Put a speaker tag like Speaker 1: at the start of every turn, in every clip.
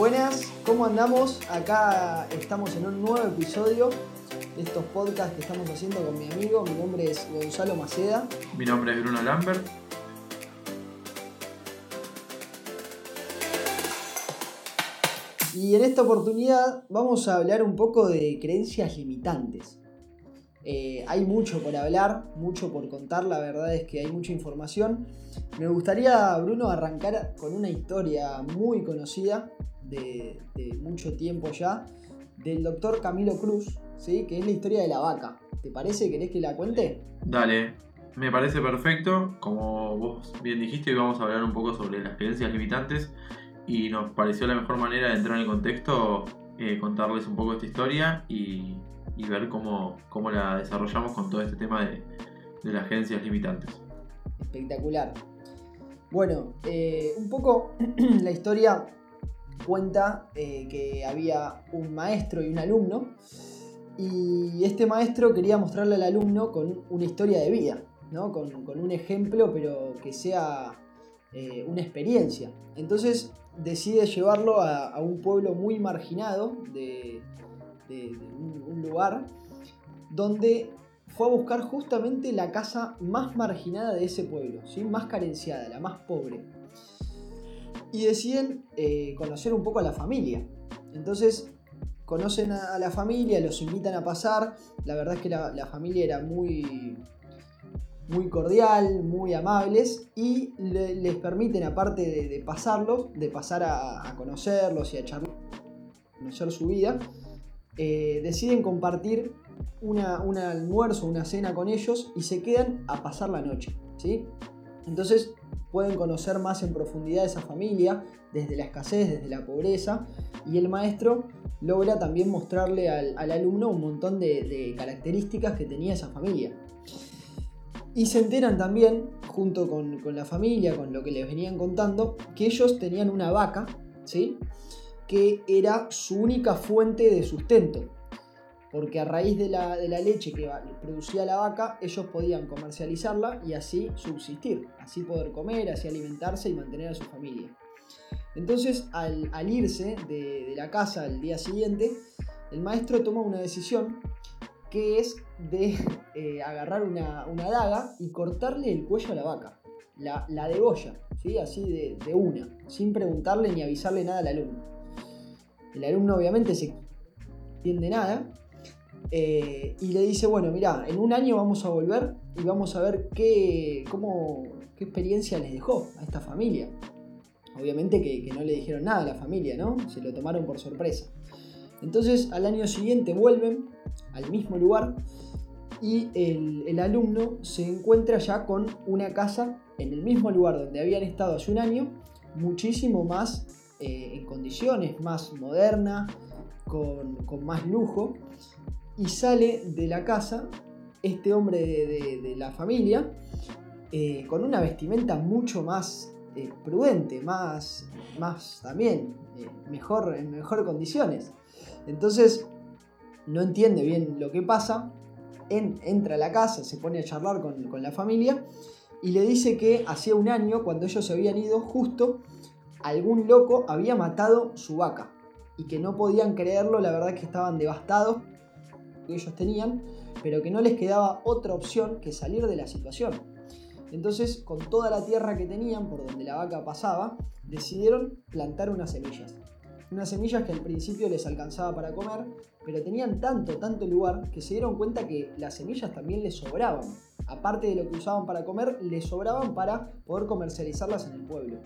Speaker 1: Buenas, ¿cómo andamos? Acá estamos en un nuevo episodio de estos podcasts que estamos haciendo con mi amigo. Mi nombre es Gonzalo Maceda.
Speaker 2: Mi nombre es Bruno Lambert.
Speaker 1: Y en esta oportunidad vamos a hablar un poco de creencias limitantes. Eh, hay mucho por hablar, mucho por contar, la verdad es que hay mucha información. Me gustaría, Bruno, arrancar con una historia muy conocida de, mucho tiempo ya, del doctor Camilo Cruz, ¿sí? que es la historia de la vaca. ¿Te parece? ¿Querés que la cuente?
Speaker 2: Dale, me parece perfecto. Como vos bien dijiste, vamos a hablar un poco sobre las creencias limitantes y nos pareció la mejor manera de entrar en el contexto eh, contarles un poco esta historia y, ver cómo, cómo, la desarrollamos con todo este tema de, las creencias limitantes.
Speaker 1: Espectacular. Bueno, eh, un poco la historia cuenta eh, que había un maestro y un alumno y este maestro quería mostrarle al alumno con una historia de vida, ¿no? con, un ejemplo pero que sea eh, una experiencia. Entonces decide llevarlo a, un pueblo muy marginado de, un, lugar donde fue a buscar justamente la casa más marginada de ese pueblo, ¿sí? más carenciada, la más pobre y deciden eh, conocer un poco a la familia. Entonces conocen a, la familia, los invitan a pasar. La verdad es que la, familia era muy, muy cordial, muy amables y les permiten, aparte de, pasarlos, de pasar a, conocerlos y a charlar, conocer su vida, eh, deciden compartir una, un almuerzo, una cena con ellos y se quedan a pasar la noche. ¿sí? Entonces pueden conocer más en profundidad esa familia, desde la escasez, desde la pobreza, y el maestro logra también mostrarle al, alumno un montón de, características que tenía esa familia. Y se enteran también, junto con, la familia, con lo que les venían contando, que ellos tenían una vaca, ¿sí? que era su única fuente de sustento porque a raíz de la, leche que producía la vaca, ellos podían comercializarla y así subsistir, así poder comer, así alimentarse y mantener a su familia. Entonces, al, irse de, la casa al día siguiente, el maestro toma una decisión que es de eh, agarrar una, daga y cortarle el cuello a la vaca, la, la degolla, ¿sí? así de, de una, sin preguntarle ni avisarle nada al alumno. El alumno obviamente se entiende nada eh, y le dice, bueno, mira, en un año vamos a volver y vamos a ver qué, cómo, qué experiencia les dejó a esta familia. Obviamente que, no le dijeron nada a la familia, ¿no? Se lo tomaron por sorpresa. Entonces al año siguiente vuelven al mismo lugar y el, alumno se encuentra ya con una casa en el mismo lugar donde habían estado hace un año, muchísimo más eh, en condiciones, más moderna, con, con más lujo y sale de la casa este hombre de, la familia eh, con una vestimenta mucho más eh, prudente, más, más también, eh, mejor, en condiciones. Entonces, no entiende bien lo que pasa, entra a la casa, se pone a charlar con, con la familia y le dice que hacía un año, cuando ellos se habían ido, justo algún loco había matado su vaca y que no podían creerlo, la verdad que estaban devastados ellos tenían, pero que no les quedaba otra opción que salir de la situación. Entonces, con toda la tierra que tenían, por donde la vaca pasaba, decidieron plantar unas semillas. Unas semillas que al principio les alcanzaba para comer, pero tenían tanto, tanto lugar que se dieron cuenta que las semillas también les sobraban. Aparte de lo que usaban para comer, les sobraban para poder comercializarlas en el pueblo.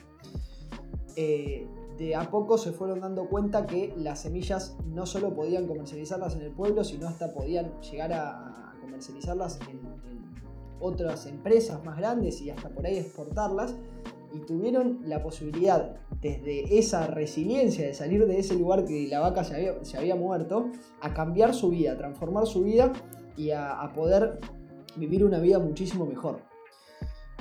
Speaker 1: Eh, de a poco se fueron dando cuenta que las semillas no solo podían comercializarlas en el pueblo, sino hasta podían llegar a, comercializarlas en, otras empresas más grandes y hasta por ahí exportarlas. Y tuvieron la posibilidad, desde esa resiliencia de salir de ese lugar que la vaca se había, se había muerto, a cambiar su vida, a transformar su vida y a poder vivir una vida muchísimo mejor.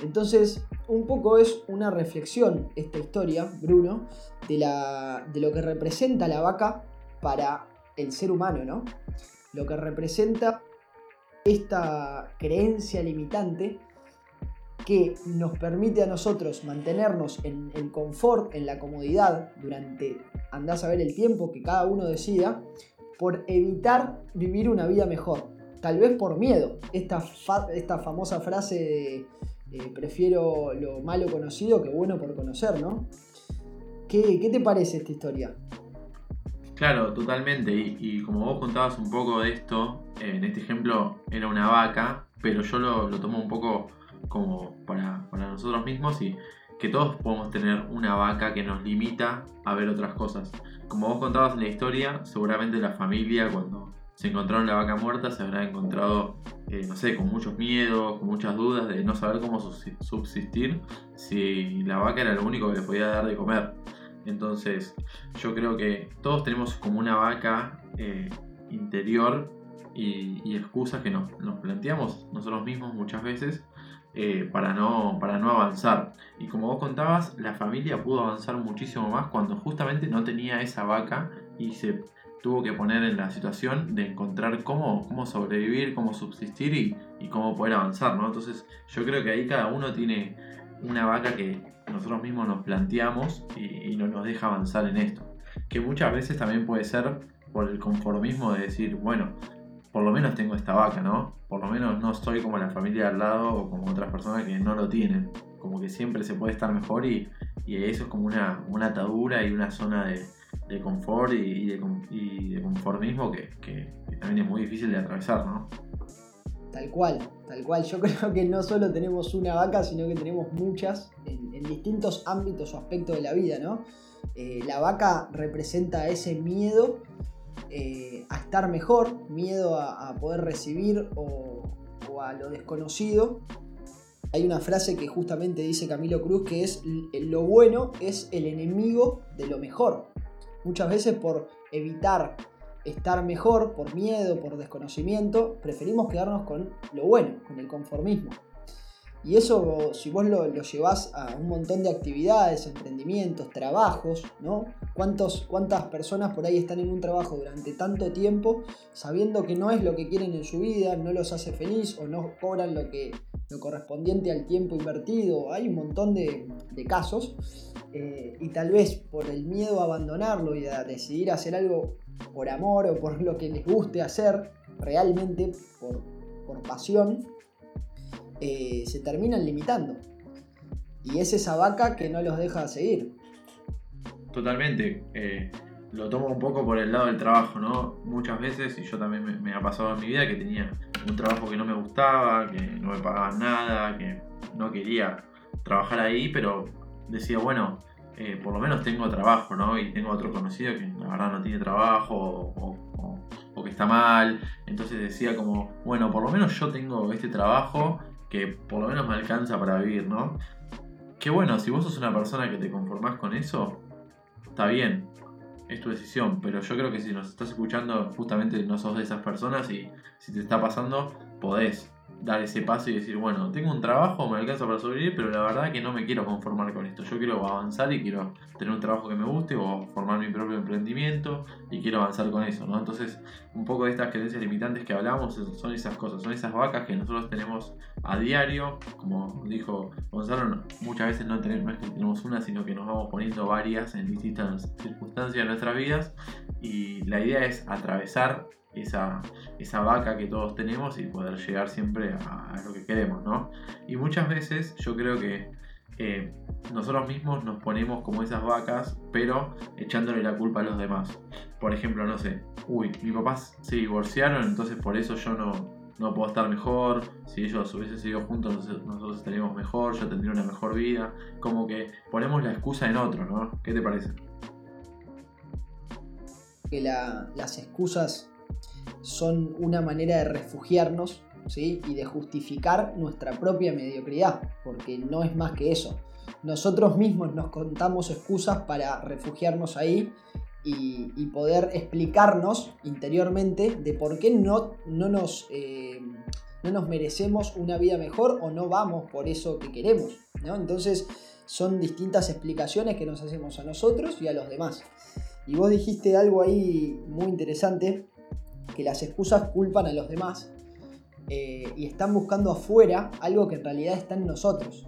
Speaker 1: Entonces, un poco es una reflexión esta historia, Bruno, de, la, de lo que representa la vaca para el ser humano, ¿no? Lo que representa esta creencia limitante que nos permite a nosotros mantenernos en el confort, en la comodidad durante andás a ver el tiempo que cada uno decida, por evitar vivir una vida mejor. Tal vez por miedo. Esta, esta famosa frase de eh, prefiero lo malo conocido que bueno por conocer, ¿no? ¿Qué, te parece esta historia?
Speaker 2: Claro, totalmente. Y, como vos contabas un poco de esto, eh, en este ejemplo era una vaca, pero yo lo, tomo un poco como para nosotros mismos y que todos podemos tener una vaca que nos limita a ver otras cosas. Como vos contabas en la historia, seguramente la familia cuando se encontraron la vaca muerta se habrá encontrado, eh, no sé, con muchos miedos, con muchas dudas de no saber cómo subsistir si la vaca era lo único que les podía dar de comer. Entonces, yo creo que todos tenemos como una vaca eh, interior y, excusas que nos, planteamos nosotros mismos muchas veces eh, para, no, para no avanzar. Y como vos contabas, la familia pudo avanzar muchísimo más cuando justamente no tenía esa vaca y se tuvo que poner en la situación de encontrar cómo, cómo sobrevivir, cómo subsistir y, y cómo poder avanzar. ¿no? Entonces yo creo que ahí cada uno tiene una vaca que nosotros mismos nos planteamos y, no nos deja avanzar en esto. Que muchas veces también puede ser por el conformismo de decir, bueno, por lo menos tengo esta vaca, ¿no? Por lo menos no soy como la familia al lado o como otras personas que no lo tienen. Como que siempre se puede estar mejor y, eso es como una, una, atadura y una zona de, confort y, de, conformismo que, también es muy difícil de atravesar, ¿no?
Speaker 1: Tal cual, tal cual. Yo creo que no solo tenemos una vaca, sino que tenemos muchas en, distintos ámbitos o aspectos de la vida, ¿no? Eh, la vaca representa ese miedo eh, a estar mejor, miedo a, poder recibir o, a lo desconocido. Hay una frase que justamente dice Camilo Cruz que es lo bueno es el enemigo de lo mejor. Muchas veces por evitar estar mejor, por miedo, por desconocimiento, preferimos quedarnos con lo bueno, con el conformismo. Y eso, si vos lo, llevas a un montón de actividades, emprendimientos, trabajos, ¿no? ¿Cuántos, ¿Cuántas personas por ahí están en un trabajo durante tanto tiempo sabiendo que no es lo que quieren en su vida, no los hace feliz o no cobran lo, que, lo correspondiente al tiempo invertido? Hay un montón de, casos. Eh, y tal vez por el miedo a abandonarlo y a decidir hacer algo por amor o por lo que les guste hacer, realmente por, por pasión, eh, se terminan limitando. Y es esa vaca que no los deja seguir.
Speaker 2: Totalmente. Eh, lo tomo un poco por el lado del trabajo, ¿no? Muchas veces, y yo también me, ha pasado en mi vida, que tenía un trabajo que no me gustaba, que no me pagaban nada, que no quería trabajar ahí, pero decía, bueno, eh, por lo menos tengo trabajo, ¿no? Y tengo otro conocido que la verdad no tiene trabajo o, que está mal. Entonces decía como, bueno, por lo menos yo tengo este trabajo que por lo menos me alcanza para vivir, ¿no? Que bueno, si vos sos una persona que te conformás con eso, está bien, es tu decisión, pero yo creo que si nos estás escuchando justamente no sos de esas personas y si te está pasando, podés dar ese paso y decir, bueno, tengo un trabajo, me alcanza para sobrevivir, pero la verdad que no me quiero conformar con esto. Yo quiero avanzar y quiero tener un trabajo que me guste o formar mi propio emprendimiento y quiero avanzar con eso, ¿no? Entonces, un poco de estas creencias limitantes que hablamos son esas cosas, son esas vacas que nosotros tenemos a diario, como dijo Gonzalo, muchas veces no, tenemos, que tenemos una, sino que nos vamos poniendo varias en distintas circunstancias de nuestras vidas y la idea es atravesar esa, esa vaca que todos tenemos y poder llegar siempre a, lo que queremos, ¿no? Y muchas veces yo creo que eh, nosotros mismos nos ponemos como esas vacas, pero echándole la culpa a los demás. Por ejemplo, no sé, uy, mis papás se divorciaron, entonces por eso yo no, no puedo estar mejor. Si ellos hubiesen seguido juntos, nosotros estaríamos mejor, yo tendría una mejor vida. Como que ponemos la excusa en otro, ¿no? ¿Qué te parece?
Speaker 1: Que las excusas son una manera de refugiarnos ¿sí? y de justificar nuestra propia mediocridad, porque no es más que eso. Nosotros mismos nos contamos excusas para refugiarnos ahí y, poder explicarnos interiormente de por qué no, no, nos, eh, no nos merecemos una vida mejor o no vamos por eso que queremos. ¿no? Entonces son distintas explicaciones que nos hacemos a nosotros y a los demás. Y vos dijiste algo ahí muy interesante que las excusas culpan a los demás eh, y están buscando afuera algo que en realidad está en nosotros.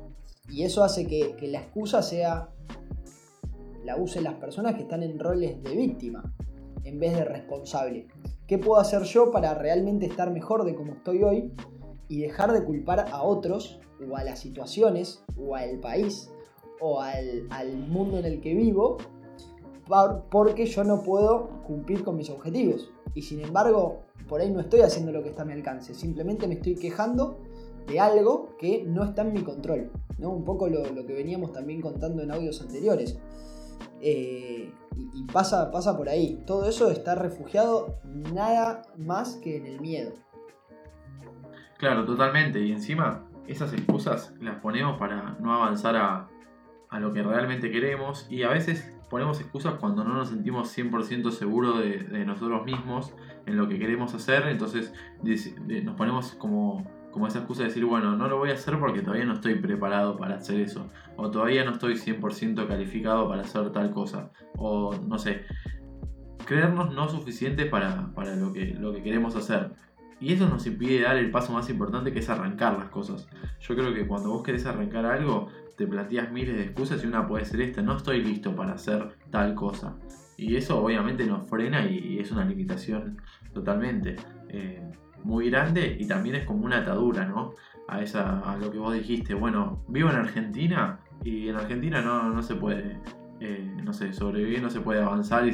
Speaker 1: Y eso hace que, la excusa sea la usen las personas que están en roles de víctima en vez de responsable. ¿Qué puedo hacer yo para realmente estar mejor de como estoy hoy y dejar de culpar a otros o a las situaciones o al país o al, al mundo en el que vivo porque yo no puedo cumplir con mis objetivos? Y sin embargo, por ahí no estoy haciendo lo que está a mi alcance, simplemente me estoy quejando de algo que no está en mi control. ¿no? Un poco lo, que veníamos también contando en audios anteriores. Eh, y, pasa, pasa por ahí. Todo eso está refugiado nada más que en el miedo.
Speaker 2: Claro, totalmente. Y encima, esas excusas las ponemos para no avanzar a, a lo que realmente queremos. Y a veces ponemos excusas cuando no nos sentimos 100% seguros de, nosotros mismos en lo que queremos hacer, entonces nos ponemos como, como esa excusa de decir, bueno, no lo voy a hacer porque todavía no estoy preparado para hacer eso, o todavía no estoy 100% calificado para hacer tal cosa, o no sé, creernos no suficiente para, para lo, que, lo que queremos hacer. Y eso nos impide dar el paso más importante que es arrancar las cosas. Yo creo que cuando vos querés arrancar algo, te planteas miles de excusas y una puede ser esta, no estoy listo para hacer tal cosa. Y eso obviamente nos frena y, es una limitación totalmente eh, muy grande y también es como una atadura, ¿no? A, esa, a lo que vos dijiste, bueno, vivo en Argentina y en Argentina no, no se puede eh, no sé, sobrevivir, no se puede avanzar y,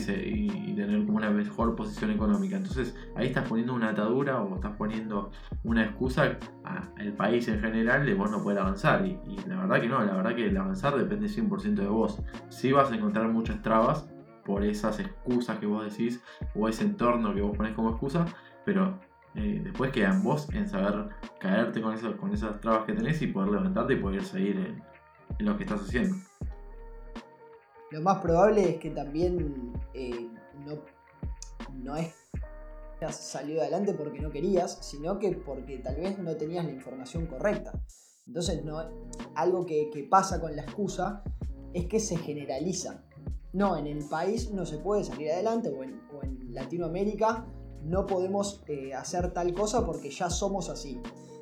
Speaker 2: tener como una mejor posición económica. Entonces ahí estás poniendo una atadura o estás poniendo una excusa al país en general de vos no poder avanzar. Y, la verdad que no, la verdad que el avanzar depende 100% de vos. Si vas a encontrar muchas trabas por esas excusas que vos decís o ese entorno que vos pones como excusa, pero eh, después queda en vos en saber caerte con, eso, con esas trabas que tenés y poder levantarte y poder seguir en lo que estás haciendo.
Speaker 1: Lo más probable es que también eh, no, no es que has salido adelante porque no querías, sino que porque tal vez no tenías la información correcta. Entonces, no, algo que, pasa con la excusa es que se generaliza. No, en el país no se puede salir adelante o en, Latinoamérica no podemos eh, hacer tal cosa porque ya somos así.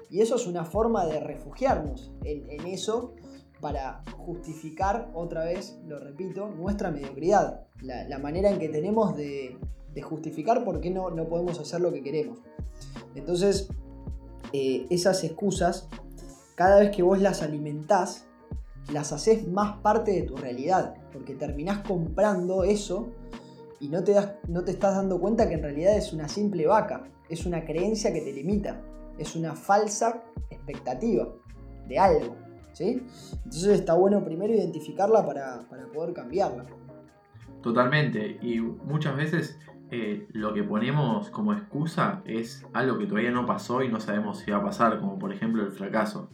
Speaker 1: Y eso es una forma de refugiarnos en, en eso para justificar, otra vez, lo repito, nuestra mediocridad, la, manera en que tenemos de, justificar por qué no, no, podemos hacer lo que queremos. Entonces, eh, esas excusas, cada vez que vos las alimentás, las haces más parte de tu realidad, porque terminás comprando eso y no te, das, no te estás dando cuenta que en realidad es una simple vaca, es una creencia que te limita, es una falsa expectativa de algo. Entonces está bueno primero identificarla para, poder cambiarla.
Speaker 2: Totalmente, y muchas veces eh, lo que ponemos como excusa es algo que todavía no pasó y no sabemos si va a pasar, como por ejemplo el fracaso.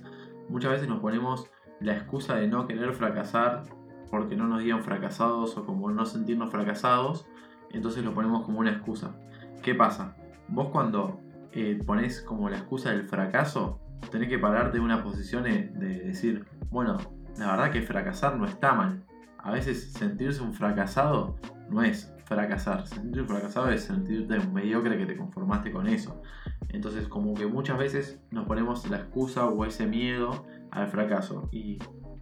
Speaker 2: Muchas veces nos ponemos la excusa de no querer fracasar porque no nos digan fracasados o como no sentirnos fracasados, entonces lo ponemos como una excusa. ¿Qué pasa? Vos cuando eh, pones como la excusa del fracaso, tenés que pararte de una posición de, decir, bueno, la verdad que fracasar no está mal. A veces sentirse un fracasado no es fracasar. Sentirse un fracasado es sentirte un mediocre que te conformaste con eso. Entonces como que muchas veces nos ponemos la excusa o ese miedo al fracaso. Y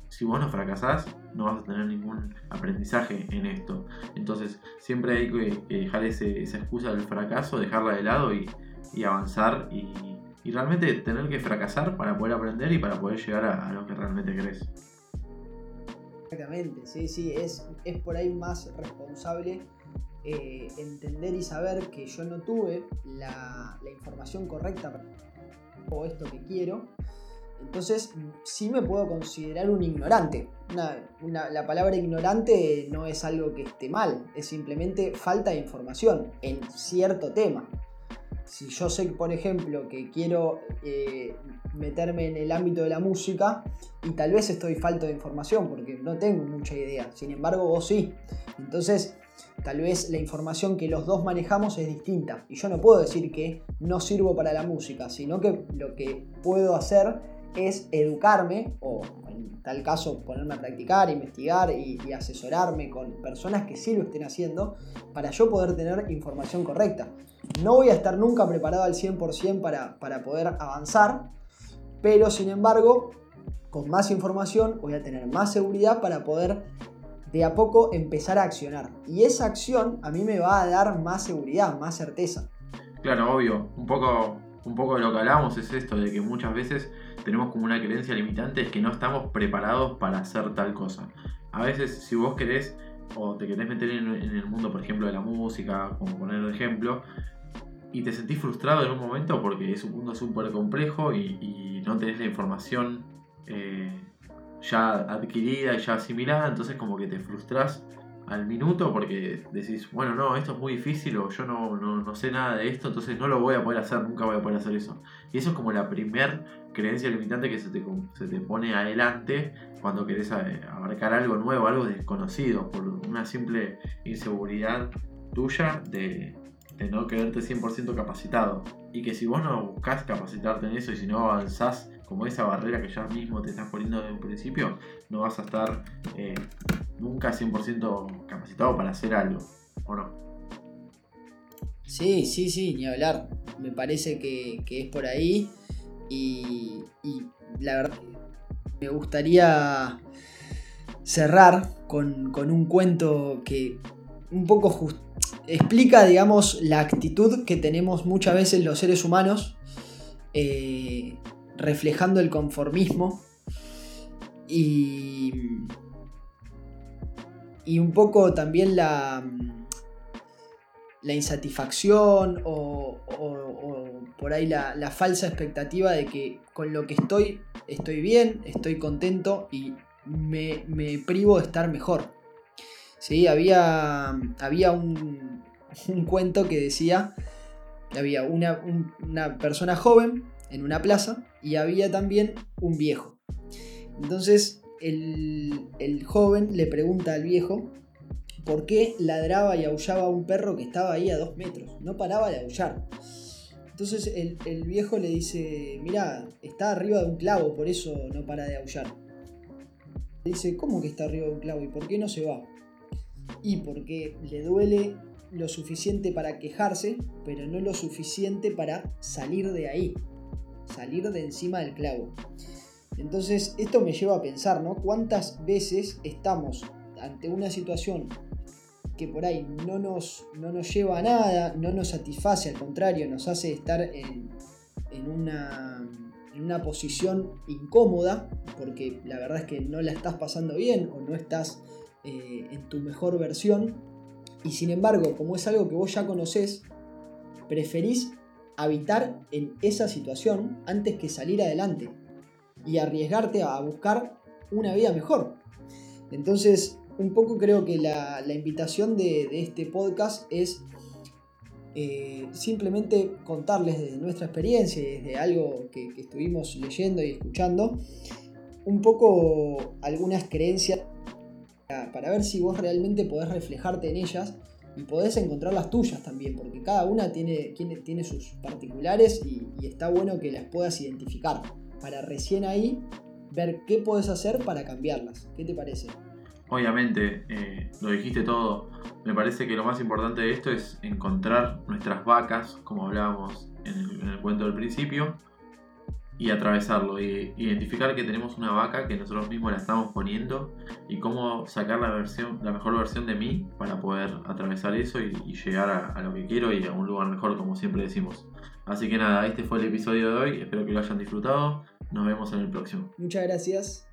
Speaker 2: si vos no fracasás, no vas a tener ningún aprendizaje en esto. Entonces siempre hay que dejar esa excusa del fracaso, dejarla de lado y, y avanzar y y realmente tener que fracasar para poder aprender y para poder llegar a, lo que realmente crees.
Speaker 1: Exactamente, sí, sí, es, es por ahí más responsable eh, entender y saber que yo no tuve la, información correcta o esto que quiero. Entonces sí me puedo considerar un ignorante. la palabra ignorante no es algo que esté mal, es simplemente falta de información en cierto tema si yo sé, por ejemplo, que quiero eh, meterme en el ámbito de la música y tal vez estoy falto de información porque no tengo mucha idea, sin embargo vos sí. Entonces, tal vez la información que los dos manejamos es distinta y yo no puedo decir que no sirvo para la música, sino que lo que puedo hacer es educarme o en tal caso ponerme a practicar, investigar y, asesorarme con personas que sí lo estén haciendo para yo poder tener información correcta. No voy a estar nunca preparado al 100% para, para poder avanzar, pero sin embargo, con más información voy a tener más seguridad para poder de a poco empezar a accionar. Y esa acción a mí me va a dar más seguridad, más certeza.
Speaker 2: Claro, obvio. Un poco, un poco de lo que hablábamos es esto, de que muchas veces tenemos como una creencia limitante es que no estamos preparados para hacer tal cosa. A veces si vos querés o te querés meter en, el mundo, por ejemplo, de la música, como poner el ejemplo, y te sentís frustrado en un momento porque es un mundo súper complejo y, no tenés la información eh, ya adquirida y ya asimilada, entonces como que te frustras al minuto porque decís, bueno, no, esto es muy difícil o yo no, no, sé nada de esto, entonces no lo voy a poder hacer, nunca voy a poder hacer eso. Y eso es como la primer creencia limitante que se te, se te pone adelante cuando querés abarcar algo nuevo, algo desconocido, por una simple inseguridad tuya de, de no quedarte 100% capacitado. Y que si vos no buscas capacitarte en eso y si no avanzás como esa barrera que ya mismo te estás poniendo desde un principio, no vas a estar eh, nunca 100% capacitado para hacer algo, ¿o no?
Speaker 1: Sí, sí, sí, ni hablar. Me parece que, es por ahí. Y, la verdad me gustaría cerrar con, un cuento que un poco explica, digamos, la actitud que tenemos muchas veces los seres humanos, eh, reflejando el conformismo y, y un poco también la, la insatisfacción o, por ahí la, falsa expectativa de que con lo que estoy estoy bien, estoy contento y me, privo de estar mejor. ¿Sí? Había, había un, cuento que decía, había una, una persona joven en una plaza y había también un viejo. Entonces el, joven le pregunta al viejo por qué ladraba y aullaba un perro que estaba ahí a dos metros. No paraba de aullar. Entonces el, el, viejo le dice, mira, está arriba de un clavo, por eso no para de aullar. Le dice, ¿cómo que está arriba de un clavo? ¿Y por qué no se va? Y porque le duele lo suficiente para quejarse, pero no lo suficiente para salir de ahí, salir de encima del clavo. Entonces, esto me lleva a pensar, ¿no? ¿Cuántas veces estamos ante una situación que por ahí no nos, no nos lleva a nada, no nos satisface, al contrario, nos hace estar en, una, en una posición incómoda, porque la verdad es que no la estás pasando bien o no estás eh, en tu mejor versión, y sin embargo, como es algo que vos ya conocés, preferís habitar en esa situación antes que salir adelante y arriesgarte a buscar una vida mejor. Entonces, un poco creo que la, invitación de, este podcast es eh, simplemente contarles desde nuestra experiencia y desde algo que, estuvimos leyendo y escuchando, un poco algunas creencias para, ver si vos realmente podés reflejarte en ellas y podés encontrar las tuyas también, porque cada una tiene, tiene, sus particulares y, está bueno que las puedas identificar para recién ahí ver qué puedes hacer para cambiarlas. ¿Qué te parece?
Speaker 2: Obviamente, eh, lo dijiste todo. Me parece que lo más importante de esto es encontrar nuestras vacas, como hablábamos en el, cuento del principio, y atravesarlo. Y identificar que tenemos una vaca que nosotros mismos la estamos poniendo y cómo sacar la, versión, la mejor versión de mí para poder atravesar eso y, llegar a, a, lo que quiero y a un lugar mejor, como siempre decimos. Así que nada, este fue el episodio de hoy. Espero que lo hayan disfrutado. Nos vemos en el próximo.
Speaker 1: Muchas gracias.